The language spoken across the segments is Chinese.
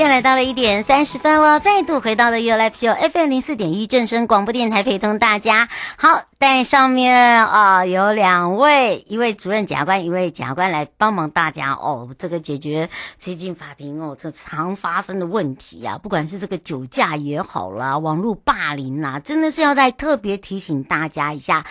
间来到了一点三十分了，再度回到了 U L P O FM 零四点一正声广播电台，陪同大家。好，但上面啊、有两位，一位主任检察官，一位检察官来帮忙大家哦，这个解决最近法庭哦这常发生的问题啊，不管是这个酒驾也好啦，网络霸凌啦，真的是要再特别提醒大家一下。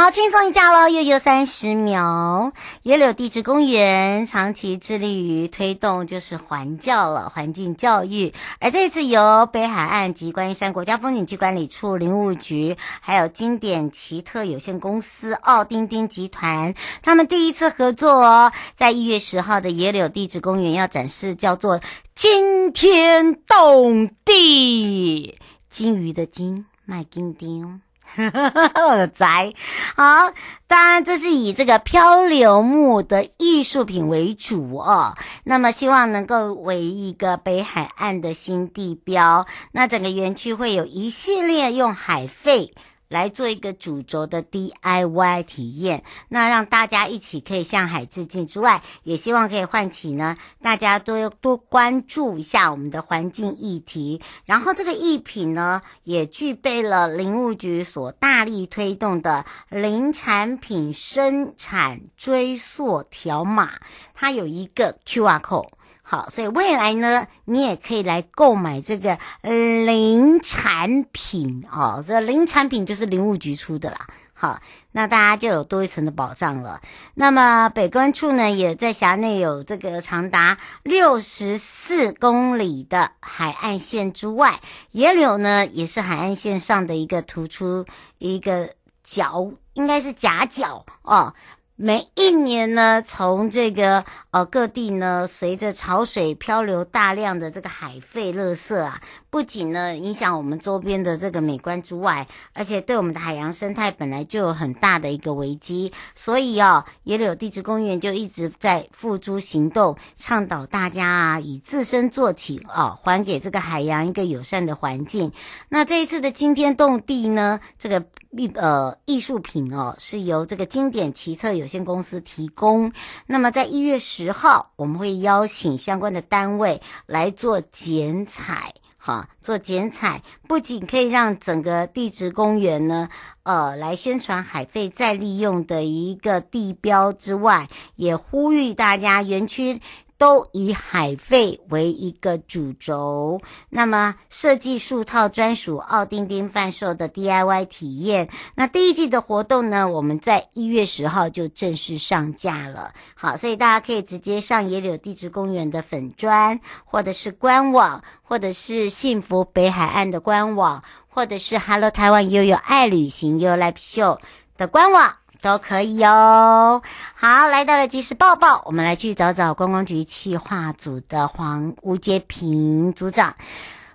好，轻松一下喽，又有三十秒。野柳地质公园长期致力于推动就是环教了，环境教育。而这次由北海岸及观音山国家风景区管理处林务局，还有经典奇特有限公司奥丁丁集团，他们第一次合作哦，在一月十号的野柳地质公园要展示叫做“惊天动地”金鱼的金麦金丁。我的宅，好，当然这是以这个漂流木的艺术品为主哦。那么希望能够为一个北海岸的新地标。那整个园区会有一系列用海费。来做一个主轴的 DIY 体验，那让大家一起可以向海致敬之外，也希望可以唤起呢大家多多关注一下我们的环境议题。然后这个艺品呢，也具备了林务局所大力推动的林产品生产追溯条码，它有一个 QR code。好，所以未来呢，你也可以来购买这个林产品哦。这林产品就是林务局出的啦。好，那大家就有多一层的保障了。那么北关处呢，也在辖内有这个长达六十四公里的海岸线之外，野柳呢也是海岸线上的一个突出一个角，应该是夹角哦。每一年呢，从这个呃各地呢，随着潮水漂流，大量的这个海废垃圾啊，不仅呢影响我们周边的这个美观之外，而且对我们的海洋生态本来就有很大的一个危机。所以哦，野柳地质公园就一直在付诸行动，倡导大家啊以自身做起啊，还给这个海洋一个友善的环境。那这一次的惊天动地呢，这个。艺呃艺术品哦，是由这个经典奇特有限公司提供。那么在一月十号，我们会邀请相关的单位来做剪彩，哈，做剪彩，不仅可以让整个地质公园呢，呃，来宣传海废再利用的一个地标之外，也呼吁大家园区。都以海费为一个主轴，那么设计数套专属奥丁丁贩售的 DIY 体验。那第一季的活动呢，我们在一月十号就正式上架了。好，所以大家可以直接上野柳地质公园的粉砖，或者是官网，或者是幸福北海岸的官网，或者是 Hello 台湾悠悠爱旅行 You Live Show 的官网。都可以哦。好，来到了即时报报，我们来去找找观光局企划组的黄吴杰平组长。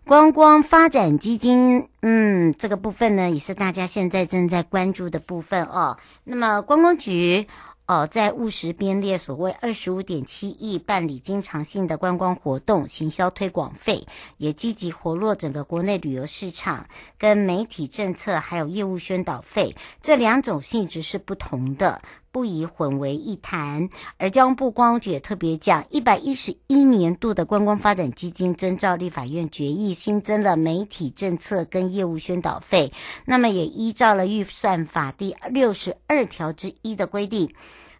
观光发展基金，嗯，这个部分呢，也是大家现在正在关注的部分哦。那么观光局。好，在务实编列所谓二十五点七亿办理经常性的观光活动、行销推广费，也积极活络整个国内旅游市场，跟媒体政策还有业务宣导费这两种性质是不同的，不宜混为一谈。而交通部光局也特别讲，一百一十一年度的观光发展基金遵照立法院决议新增了媒体政策跟业务宣导费，那么也依照了预算法第六十二条之一的规定。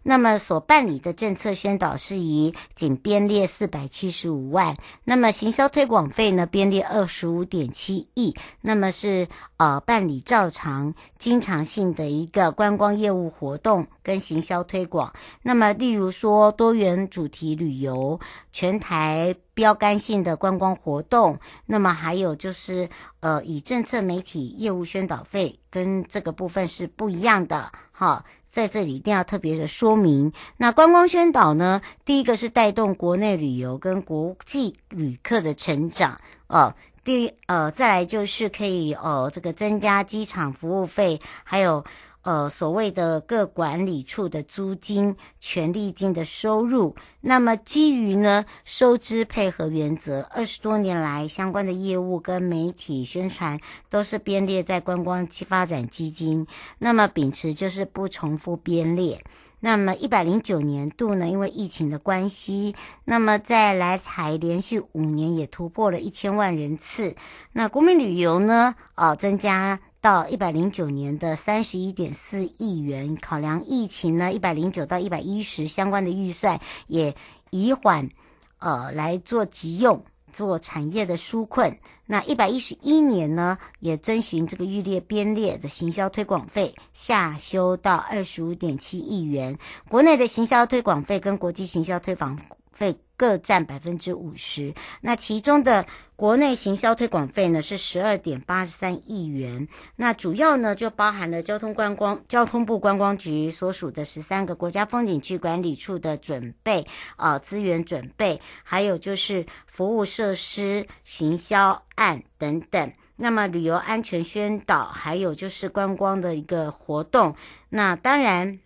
那么所办理的政策宣导事宜仅编列四百七十五万，那么行销推广费呢编列二十五点七亿，那么是呃办理照常经常性的一个观光业务活动跟行销推广。那么例如说多元主题旅游、全台标杆性的观光活动，那么还有就是呃以政策媒体业务宣导费跟这个部分是不一样的，哈。在这里一定要特别的说明，那观光宣导呢，第一个是带动国内旅游跟国际旅客的成长哦。第呃，再来就是可以呃，这个增加机场服务费，还有。呃，所谓的各管理处的租金、权利金的收入，那么基于呢收支配合原则，二十多年来相关的业务跟媒体宣传都是编列在观光发展基金，那么秉持就是不重复编列。那么一百零九年度呢，因为疫情的关系，那么在来台连续五年也突破了一千万人次。那国民旅游呢，啊、增加。到一百零九年的三十一点四亿元，考量疫情呢，一百零九到一百一十相关的预算也以缓，呃，来做急用，做产业的纾困。那一百一十一年呢，也遵循这个预列编列的行销推广费下修到二十五点七亿元，国内的行销推广费跟国际行销推广费各占百分之五十，那其中的国内行销推广费呢是十二点八三亿元，那主要呢就包含了交通观光、交通部观光局所属的十三个国家风景区管理处的准备啊资源准备，还有就是服务设施行销案等等，那么旅游安全宣导，还有就是观光的一个活动，那当然。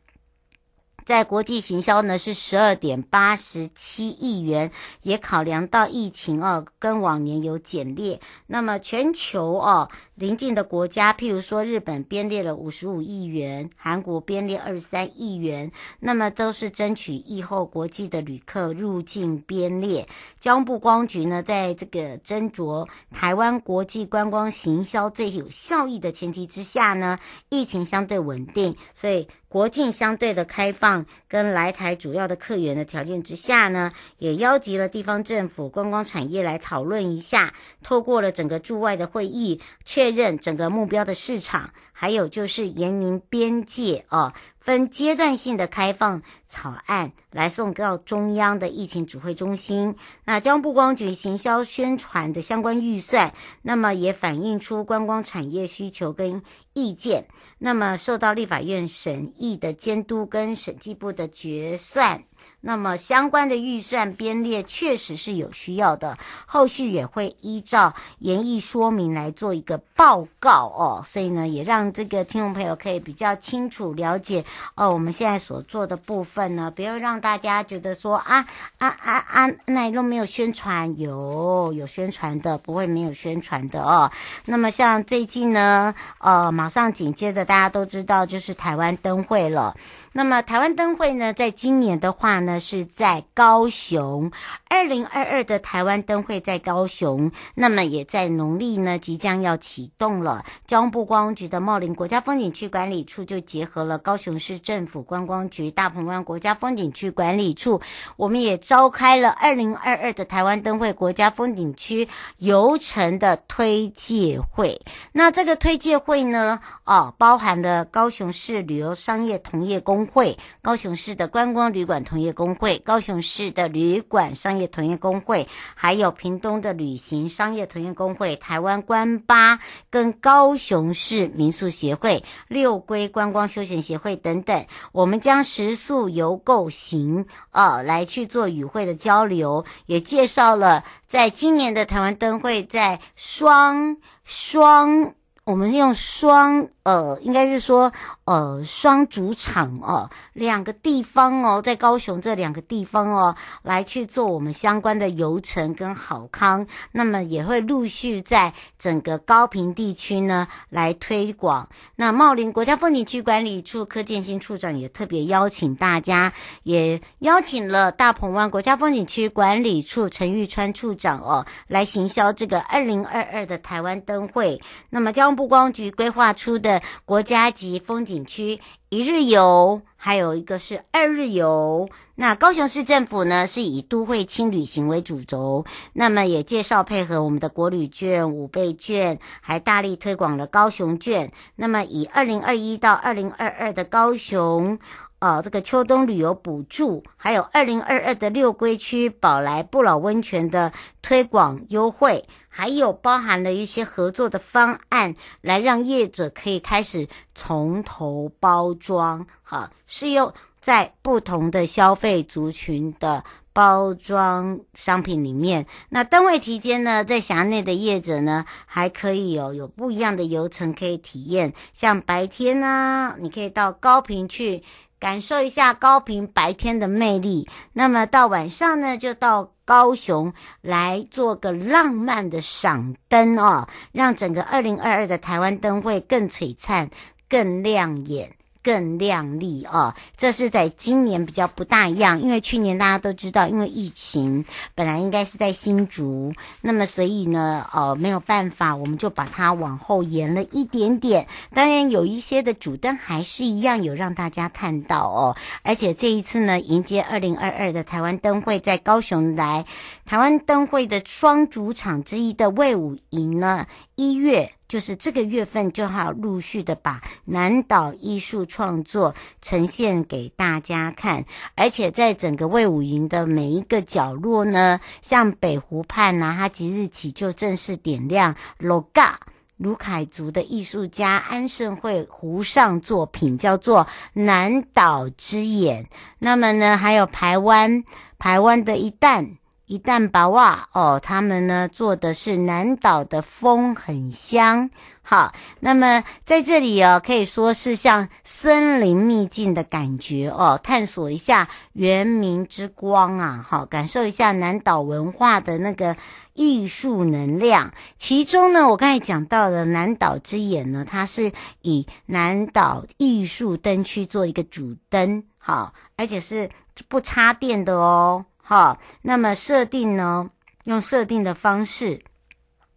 在国际行销呢是十二点八十七亿元，也考量到疫情哦，跟往年有减列。那么全球哦，邻近的国家，譬如说日本编列了五十五亿元，韩国编列二十三亿元，那么都是争取疫后国际的旅客入境编列。交通部观光局呢，在这个斟酌台湾国际观光行销最有效益的前提之下呢，疫情相对稳定，所以。国境相对的开放跟来台主要的客源的条件之下呢，也邀集了地方政府、观光产业来讨论一下，透过了整个驻外的会议，确确认整个目标的市场，还有就是严明边界哦。分阶段性的开放草案来送到中央的疫情指挥中心。那交通部观光局行销宣传的相关预算，那么也反映出观光产业需求跟意见。那么受到立法院审议的监督跟审计部的决算。那么相关的预算编列确实是有需要的，后续也会依照研议说明来做一个报告哦。所以呢，也让这个听众朋友可以比较清楚了解哦，我们现在所做的部分呢，不要让大家觉得说啊啊啊啊，那都没有宣传，有有宣传的，不会没有宣传的哦。那么像最近呢，呃，马上紧接着大家都知道就是台湾灯会了。那么台湾灯会呢，在今年的话呢，是在高雄。二零二二的台湾灯会在高雄，那么也在农历呢即将要启动了。交通部观光局的茂林国家风景区管理处就结合了高雄市政府观光局、大鹏湾国家风景区管理处，我们也召开了二零二二的台湾灯会国家风景区游程的推介会。那这个推介会呢，哦，包含了高雄市旅游商业同业公会、高雄市的观光旅馆同业公会、高雄市的旅馆商业同业公会，还有屏东的旅行商业同业公会、台湾观巴跟高雄市民宿协会、六龟观光休闲协会等等，我们将食宿游购行啊来去做与会的交流，也介绍了在今年的台湾灯会在双双，我们用双。呃，应该是说，呃，双主场哦，两个地方哦，在高雄这两个地方哦，来去做我们相关的游程跟好康，那么也会陆续在整个高屏地区呢来推广。那茂林国家风景区管理处柯建新处长也特别邀请大家，也邀请了大鹏湾国家风景区管理处陈玉川处长哦，来行销这个二零二二的台湾灯会。那么交通部光局规划出的。国家级风景区一日游，还有一个是二日游。那高雄市政府呢，是以都会轻旅行为主轴，那么也介绍配合我们的国旅券、五倍券，还大力推广了高雄券。那么以二零二一到二零二二的高雄。呃，这个秋冬旅游补助，还有二零二二的六龟区宝来不老温泉的推广优惠，还有包含了一些合作的方案，来让业者可以开始从头包装，好，适用在不同的消费族群的包装商品里面。那登位期间呢，在辖内的业者呢，还可以有有不一样的游程可以体验，像白天呢、你可以到高屏去。感受一下高平白天的魅力，那么到晚上呢，就到高雄来做个浪漫的赏灯哦，让整个二零二二的台湾灯会更璀璨、更亮眼。更亮丽哦，这是在今年比较不大一样，因为去年大家都知道，因为疫情本来应该是在新竹，那么所以呢，呃，没有办法，我们就把它往后延了一点点。当然，有一些的主灯还是一样有让大家看到哦，而且这一次呢，迎接二零二二的台湾灯会在高雄来，台湾灯会的双主场之一的卫武营呢，一月。就是这个月份，就好陆续的把南岛艺术创作呈现给大家看，而且在整个卫武营的每一个角落呢，像北湖畔呐，它即日起就正式点亮 LOGA 鲁凯族的艺术家安盛会湖上作品，叫做南岛之眼。那么呢，还有台湾台湾的一旦。一旦把哇哦，他们呢做的是南岛的风很香，好，那么在这里哦，可以说是像森林秘境的感觉哦，探索一下原民之光啊，好，感受一下南岛文化的那个艺术能量。其中呢，我刚才讲到的南岛之眼呢，它是以南岛艺术灯区做一个主灯，好，而且是不插电的哦。好，那么设定呢？用设定的方式，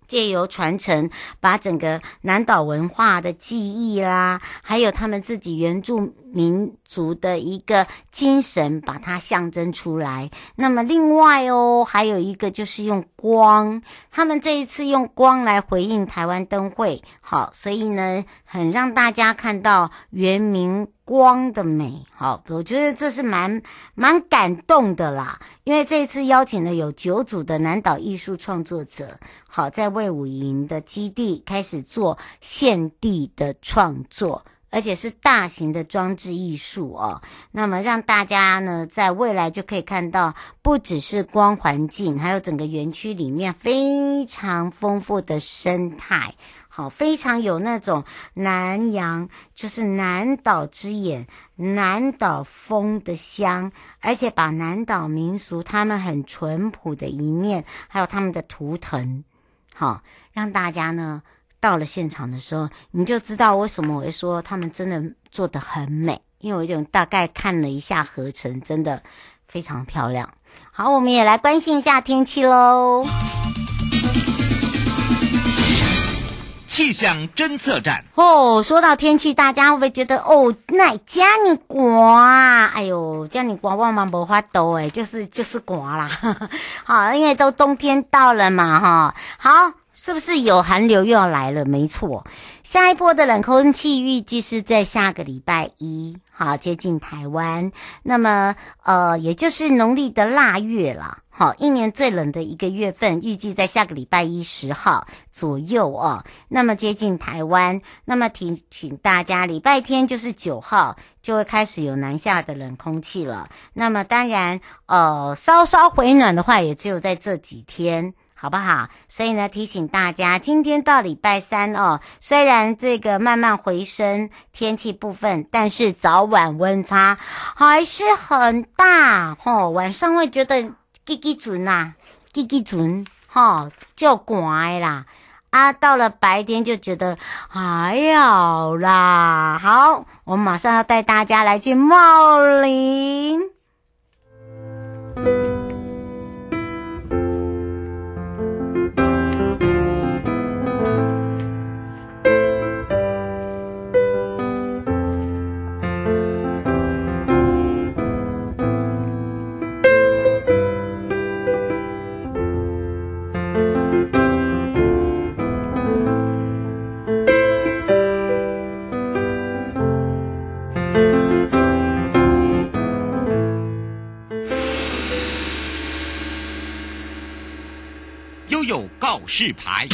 借由传承，把整个南岛文化的记忆啦，还有他们自己原住民族的一个精神，把它象征出来。那么另外哦，还有一个就是用光，他们这一次用光来回应台湾灯会。好，所以呢，很让大家看到原民。光的美，好，我觉得这是蛮蛮感动的啦。因为这一次邀请了有九组的南岛艺术创作者，好，在魏武营的基地开始做现地的创作，而且是大型的装置艺术哦。那么让大家呢，在未来就可以看到，不只是光环境，还有整个园区里面非常丰富的生态。好，非常有那种南洋，就是南岛之眼、南岛风的香，而且把南岛民俗他们很淳朴的一面，还有他们的图腾，好，让大家呢到了现场的时候，你就知道为什么我会说他们真的做的很美，因为我就大概看了一下合成，真的非常漂亮。好，我们也来关心一下天气喽。气象侦测站哦，说到天气，大家会不会觉得哦，那加你刮？哎呦，这么寒我嘛没法度哎，就是就是刮啦。好，因为都冬天到了嘛，哈。好，是不是有寒流又要来了？没错，下一波的冷空气预计是在下个礼拜一，好，接近台湾。那么，呃，也就是农历的腊月啦。好，一年最冷的一个月份，预计在下个礼拜一十号左右哦。那么接近台湾，那么提醒大家，礼拜天就是九号就会开始有南下的冷空气了。那么当然，呃，稍稍回暖的话，也只有在这几天，好不好？所以呢，提醒大家，今天到礼拜三哦，虽然这个慢慢回升天气部分，但是早晚温差还是很大哦。晚上会觉得。叽叽准呐，叽叽准，哈，就乖啦。啊，到了白天就觉得还好啦。好，我马上要带大家来去茂林。示牌。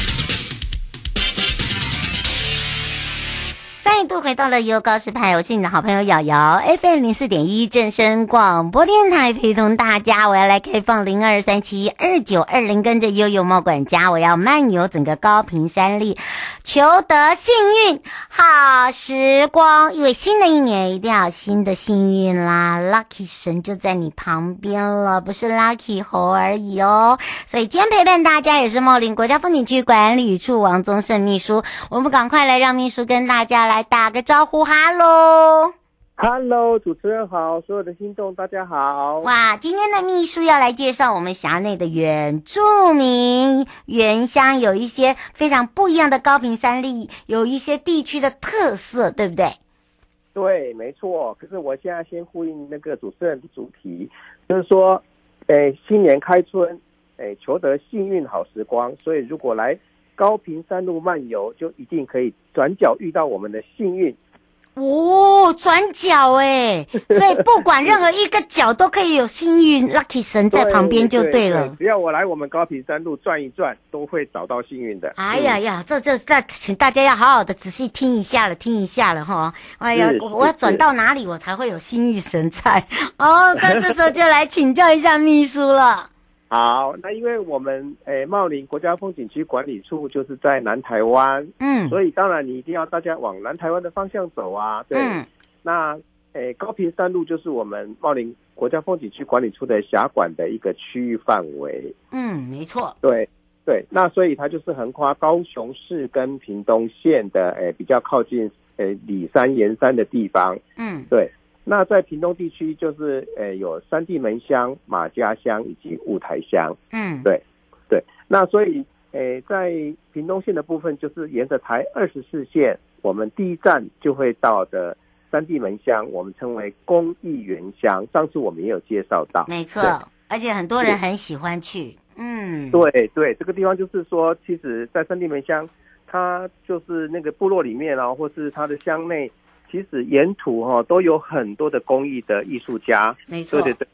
度回到了悠告示牌，我是你的好朋友瑶瑶，FM 零四点一正声广播电台，陪同大家，我要来开放零二三七二九二零，跟着悠悠猫管家，我要漫游整个高屏山里，求得幸运好时光。因为新的一年一定要新的幸运啦，Lucky 神就在你旁边了，不是 Lucky 猴而已哦。所以今天陪伴大家也是茂林国家风景区管理处王宗盛秘书，我们赶快来让秘书跟大家来。来打个招呼，哈喽，哈喽，主持人好，所有的听众大家好。哇，今天的秘书要来介绍我们辖内的原住民原乡，有一些非常不一样的高屏山麓，有一些地区的特色，对不对？对，没错。可是我现在先呼应那个主持人的主题，就是说，哎，新年开春，哎，求得幸运好时光。所以如果来。高屏山路漫游，就一定可以转角遇到我们的幸运哦！转角哎，所以不管任何一个角都可以有幸运 lucky 神在旁边就对了。对对对，只要我来我们高平山路转一转，都会找到幸运的。哎呀呀，这这这，请大家要好好的仔细听一下了，听一下了哈。哎呀，我我要转到哪里我才会有幸运神在？哦，那这时候就来请教一下秘书了。好，那因为我们诶茂林国家风景区管理处就是在南台湾，嗯，所以当然你一定要大家往南台湾的方向走啊，对。嗯、那诶高屏山路就是我们茂林国家风景区管理处的辖管的一个区域范围，嗯，没错，对对。那所以它就是横跨高雄市跟屏东县的诶比较靠近诶里山盐山的地方，嗯，对。那在屏东地区，就是诶、呃、有三地门乡、马家乡以及雾台乡。嗯，对，对。那所以诶、呃、在屏东县的部分，就是沿着台二十四线，我们第一站就会到的三地门乡，我们称为公益园乡。上次我们也有介绍到，没错，而且很多人很喜欢去。嗯，对对，这个地方就是说，其实，在三地门乡，它就是那个部落里面啊，或是它的乡内。其实沿途哈都有很多的公益的艺术家，没错，对对对，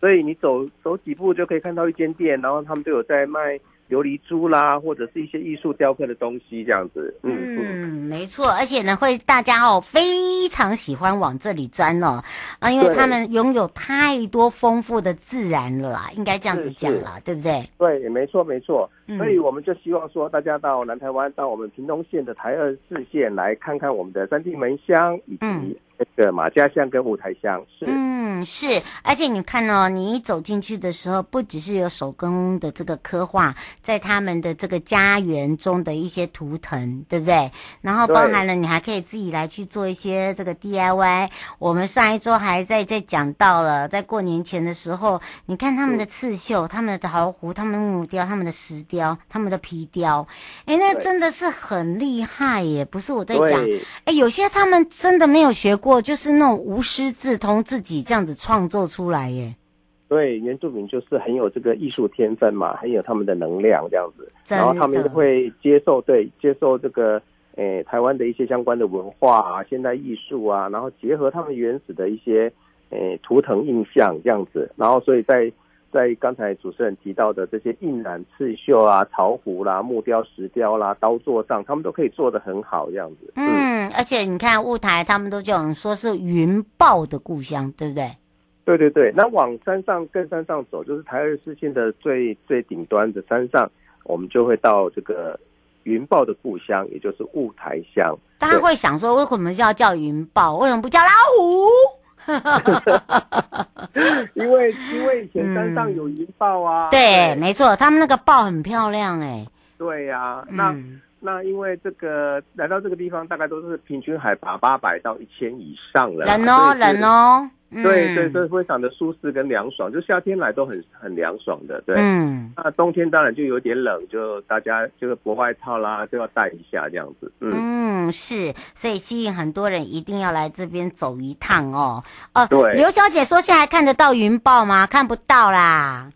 所以你走走几步就可以看到一间店，然后他们都有在卖。琉璃珠啦，或者是一些艺术雕刻的东西，这样子。嗯嗯，没错，而且呢，会大家哦非常喜欢往这里钻哦啊，因为他们拥有太多丰富的自然了啦，应该这样子讲啦，对不对？对，没错没错。所以我们就希望说，大家到南台湾，到我们屏东县的台二四线来看看我们的三地门乡以及、嗯。这个马家巷跟五台巷是，嗯是，而且你看哦，你一走进去的时候，不只是有手工的这个刻画，在他们的这个家园中的一些图腾，对不对？然后包含了你还可以自己来去做一些这个 DIY。我们上一周还在在讲到了，在过年前的时候，你看他们的刺绣、他们的陶壶、他们的木雕、他们的石雕、他们的皮雕，哎，那真的是很厉害耶！不是我在讲，哎，有些他们真的没有学过。我就是那种无师自通，自己这样子创作出来耶。对，原住民就是很有这个艺术天分嘛，很有他们的能量这样子。然后他们会接受，对，接受这个诶、欸、台湾的一些相关的文化啊、现代艺术啊，然后结合他们原始的一些诶、欸、图腾印象这样子，然后所以在。在刚才主持人提到的这些印染、刺绣啊、陶壶啦、木雕、石雕啦、刀座上，他们都可以做得很好，这样子。嗯，嗯，而且你看雾台，他们都讲说是云豹的故乡，对不对？对对对。那往山上更山上走，就是台二四线的最最顶端的山上，我们就会到这个云豹的故乡，也就是雾台乡。大家会想说，为什么要叫云豹？为什么不叫老虎？因为 因为以前山上有银豹啊，嗯、对，没错，他们那个豹很漂亮哎。对呀、啊，那、嗯、那因为这个来到这个地方，大概都是平均海拔八百到一千以上了，冷哦，冷哦。对对，所以非常的舒适跟凉爽，就夏天来都很很凉爽的。对，嗯，那冬天当然就有点冷，就大家就是薄外套啦就要带一下这样子。嗯，嗯，是，所以吸引很多人一定要来这边走一趟哦。哦，对，刘小姐说现在看得到云豹吗？看不到啦。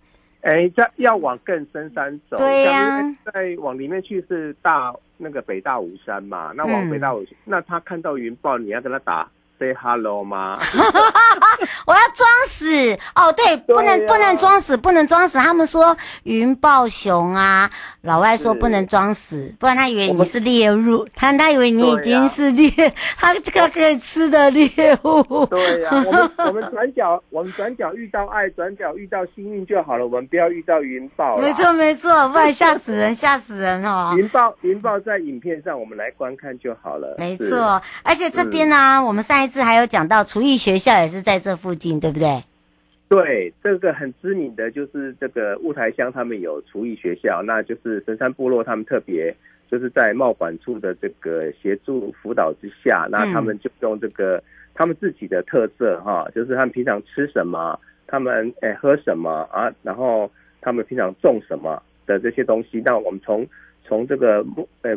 哎，这要往更深山走。对呀、啊，再往里面去是大那个北大武山嘛。那往北大武，嗯、那他看到云豹，你要跟他打。Say hello 吗？我要装死，哦，对，不能、啊、不能装死，不能装死。他们说云豹熊啊，老外说不能装死，不然他以为你是猎物，他他以为你已经是猎，啊、他这个可以吃的猎物。对呀、啊，我们我们转角，我们转角遇到爱，转角遇到幸运就好了，我们不要遇到云豹。没错没错，不然吓死人，吓死人哦。云豹云豹在影片上，我们来观看就好了。没错，而且这边呢、我们上一次还有讲到厨艺学校也是在这附近，对不对？对，这个很知名的就是这个雾台乡，他们有厨艺学校，那就是神山部落他们特别就是在贸管处的这个协助辅导之下，那他们就用这个他们自己的特色哈，就是他们平常吃什么，他们诶喝什么啊，然后他们平常种什么的这些东西，那我们从从这个呃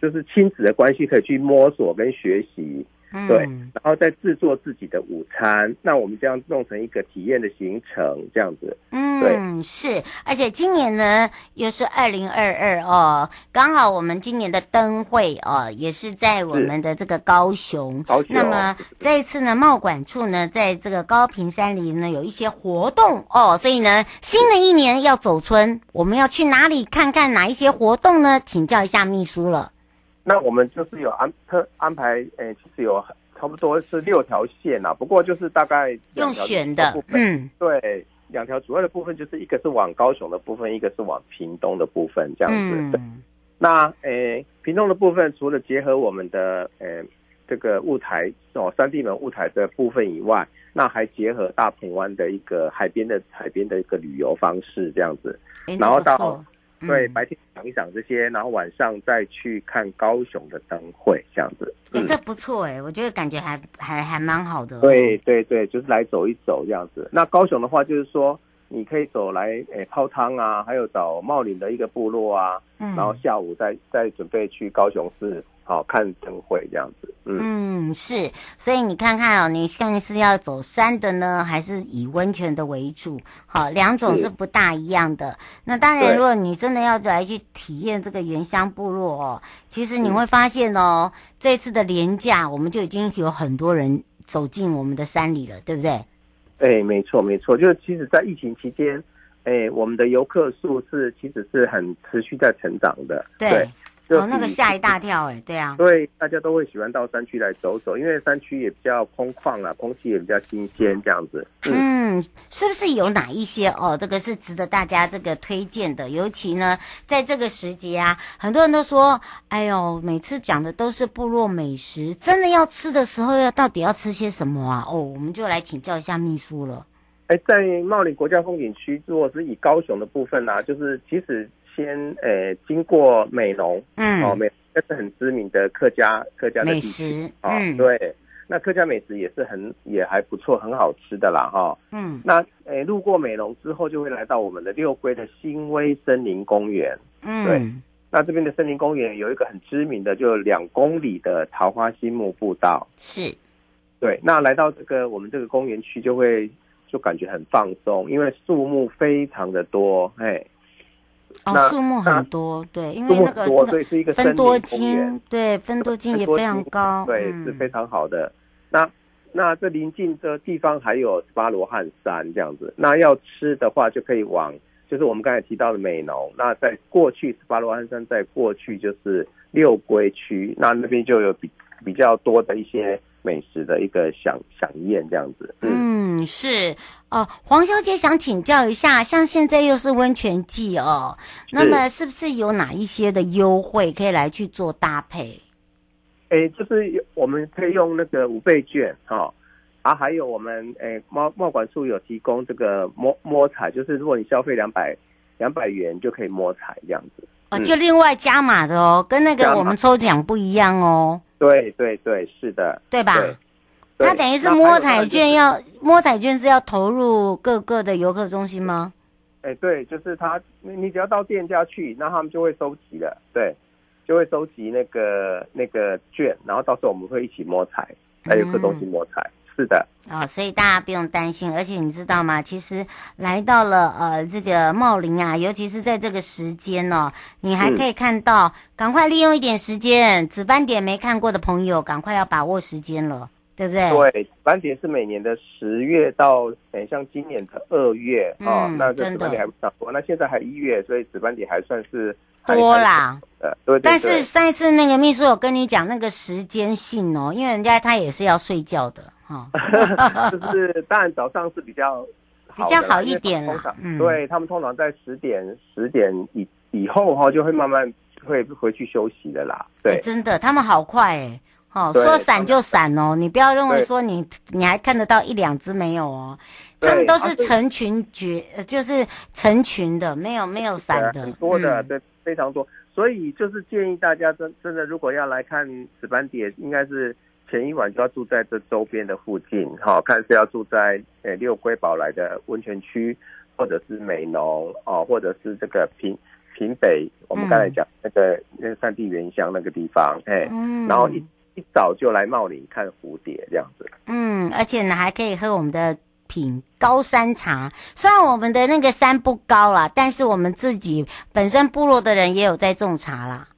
就是亲子的关系可以去摸索跟学习。对，然后再制作自己的午餐，那我们这样弄成一个体验的行程，这样子。嗯，对，是，而且今年呢又是二零二二哦，刚好我们今年的灯会哦也是在我们的这个高雄。高雄。那么这一次呢，贸管处呢在这个高屏山林呢有一些活动哦，所以呢新的一年要走村，我们要去哪里看看哪一些活动呢？请教一下秘书了。那我们就是有安特安排，诶、欸，其实有差不多是六条线呐，不过就是大概用选的，嗯，对，两条主要的部分就是一个是往高雄的部分，一个是往屏东的部分，这样子。嗯、那诶、欸，屏东的部分除了结合我们的诶、欸、这个雾台哦，三地门雾台的部分以外，那还结合大鹏湾的一个海边的海边的一个旅游方式，这样子，欸、然后到。对，白天想一想这些，然后晚上再去看高雄的灯会，这样子。哎、欸，这不错哎，我觉得感觉还还还蛮好的。对对对，就是来走一走这样子。那高雄的话，就是说你可以走来诶泡汤啊，还有找茂林的一个部落啊，嗯、然后下午再再准备去高雄市。好看灯会这样子，嗯，嗯，是，所以你看看哦，你看是要走山的呢，还是以温泉的为主？好，两种是不大一样的。是那当然，如果你真的要来去体验这个原乡部落哦，其实你会发现哦，嗯、这次的廉价我们就已经有很多人走进我们的山里了，对不对？哎，没错，没错，就是其实，在疫情期间，哎，我们的游客数是其实是很持续在成长的，对。对哦，那个吓一大跳哎，对啊，对，大家都会喜欢到山区来走走，因为山区也比较空旷啊，空气也比较新鲜，这样子。嗯，嗯，是不是有哪一些哦？这个是值得大家这个推荐的，尤其呢，在这个时节啊，很多人都说，哎呦，每次讲的都是部落美食，真的要吃的时候要到底要吃些什么啊？哦，我们就来请教一下秘书了。哎，在茂林国家风景区，如果是以高雄的部分啊，就是其实。先诶、欸，经过美浓，嗯，哦，美这是很知名的客家客家的地区啊，对，那客家美食也是很也还不错，很好吃的啦，哈、哦，嗯，那诶、欸，路过美浓之后，就会来到我们的六龟的新威森林公园，嗯，对，那这边的森林公园有一个很知名的，就两公里的桃花心木步道，是，对，那来到这个我们这个公园区，就会就感觉很放松，因为树木非常的多，哎。哦，树木很多，对，因为那个分多金，对，分多金也非常高，对，是非常好的。那那这临近的地方还有十八罗汉山这样子，那要吃的话就可以往，就是我们刚才提到的美浓。那在过去十八罗汉山，在过去就是六龟区，那那边就有比比较多的一些。美食的一个享享宴这样子，嗯，嗯是。哦，黄小姐想请教一下，像现在又是温泉季哦，那么是。不是有哪一些的优惠可以来去做搭配？诶，就是我们可以用那个五倍券哈、哦，啊，还有我们诶贸贸管处有提供这个摸摸彩，就是如果你消费两百两百元就可以摸彩这样子，哦，就另外加码的哦，跟那个我们抽奖不一样哦。对对对，是的，对吧？那等于是摸彩券要，要摸彩券是要投入各个的游客中心吗？哎，对，就是他，你只要到店家去，那他们就会收集了，对，就会收集那个那个券，然后到时候我们会一起摸彩，在游客中心摸彩。嗯是的，哦，所以大家不用担心，而且你知道吗？其实来到了呃这个茂林啊，尤其是在这个时间哦，你还可以看到，赶、嗯、快利用一点时间，紫斑点没看过的朋友，赶快要把握时间了。对不对？对，紫斑点是每年的十月到，哎，像今年的二月啊、嗯哦，那这紫斑蝶还不少多。那现在还一月，所以紫斑点还算是多啦。呃，对，对，对。但是上一次那个秘书有跟你讲那个时间性哦，因为人家他也是要睡觉的哈。哦、就是当然早上是比较比较好一点啦。嗯，对他们通常在十点十点以以后哈，就会慢慢会回去休息的啦。对，欸、真的，他们好快哎。哦，说散就散哦，你不要认为说你你还看得到一两只没有哦，他们都是成群绝，就是成群的，没有没有散的，很多的，对，非常多。所以就是建议大家真真的，如果要来看紫斑蝶，应该是前一晚就要住在这周边的附近，哈，看是要住在呃六龟宝来的温泉区，或者是美浓哦，或者是这个平平北，我们刚才讲那个那个三地原乡那个地方，哎，然后一。一早就来茂林看蝴蝶这样子，嗯，而且呢还可以喝我们的品高山茶。虽然我们的那个山不高啦，但是我们自己本身部落的人也有在种茶啦。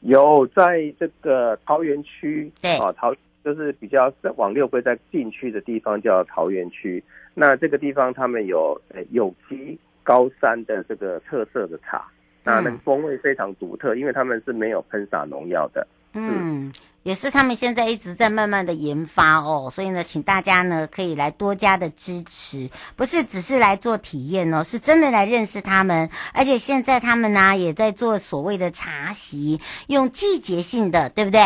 有在这个桃园区，对啊，桃就是比较往六龟在禁区的地方叫桃园区。那这个地方他们有呃有机高山的这个特色的茶，那那个风味非常独特，因为他们是没有喷洒农药的。嗯，也是他们现在一直在慢慢的研发哦，所以呢，请大家呢可以来多加的支持，不是只是来做体验哦，是真的来认识他们，而且现在他们呢也在做所谓的茶席，用季节性的，对不对？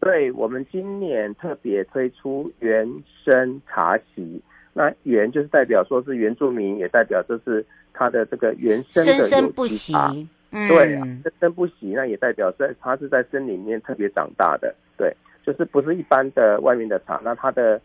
对，我们今年特别推出原生茶席，那原就是代表说是原住民，也代表就是它的这个原生的生生不息。对啊，生生不息，那也代表在它是在森林里面特别长大的，对，就是不是一般的外面的茶，那它的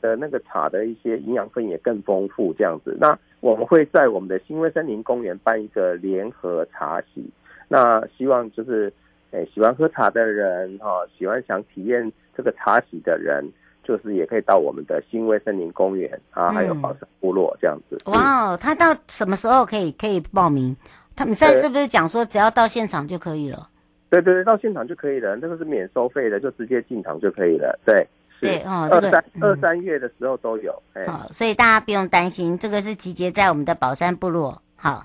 的那个茶的一些营养分也更丰富，这样子。那我们会在我们的新威森林公园办一个联合茶席，那希望就是，诶，喜欢喝茶的人哈，喜欢想体验这个茶席的人，就是也可以到我们的新威森林公园啊，还有宝山部落这样子。哇哦，他到什么时候可以可以报名？他们现在是不是讲说只要到现场就可以了？对对对，到现场就可以了，那个是免收费的，就直接进场就可以了。对，对哦，这个二三二三月的时候都有。好，所以大家不用担心，这个是集结在我们的宝山部落。好，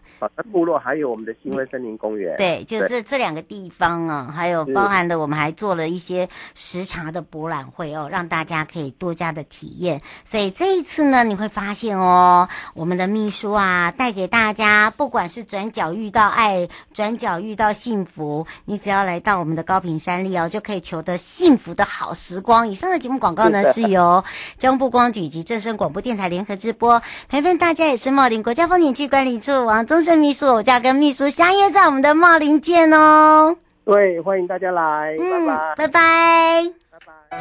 部落还有我们的新威森林公园，对，就这这两个地方啊，还有包含的，我们还做了一些时茶的博览会哦，让大家可以多加的体验。所以这一次呢，你会发现哦，我们的秘书啊，带给大家，不管是转角遇到爱，转角遇到幸福，你只要来到我们的高屏山里哦，就可以求得幸福的好时光。以上的节目广告呢，是由交通部光局以及正声广播电台联合直播，陪伴大家也是茂林国家风景区管理处。王宗盛秘书，我就要跟秘书相约在我们的茂林见哦。对，欢迎大家来，嗯、拜拜，拜拜，拜拜。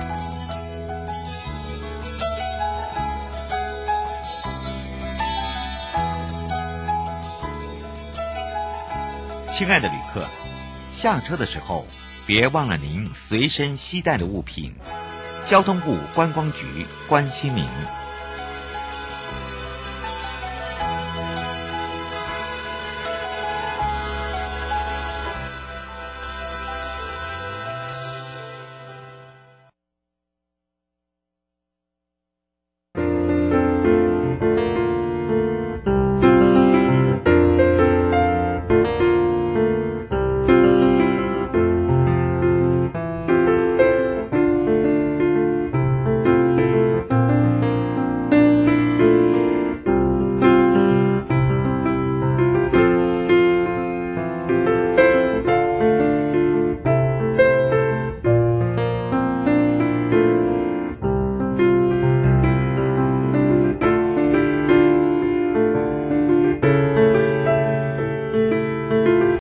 亲爱的旅客，下车的时候别忘了您随身携带的物品。交通部观光局关心您。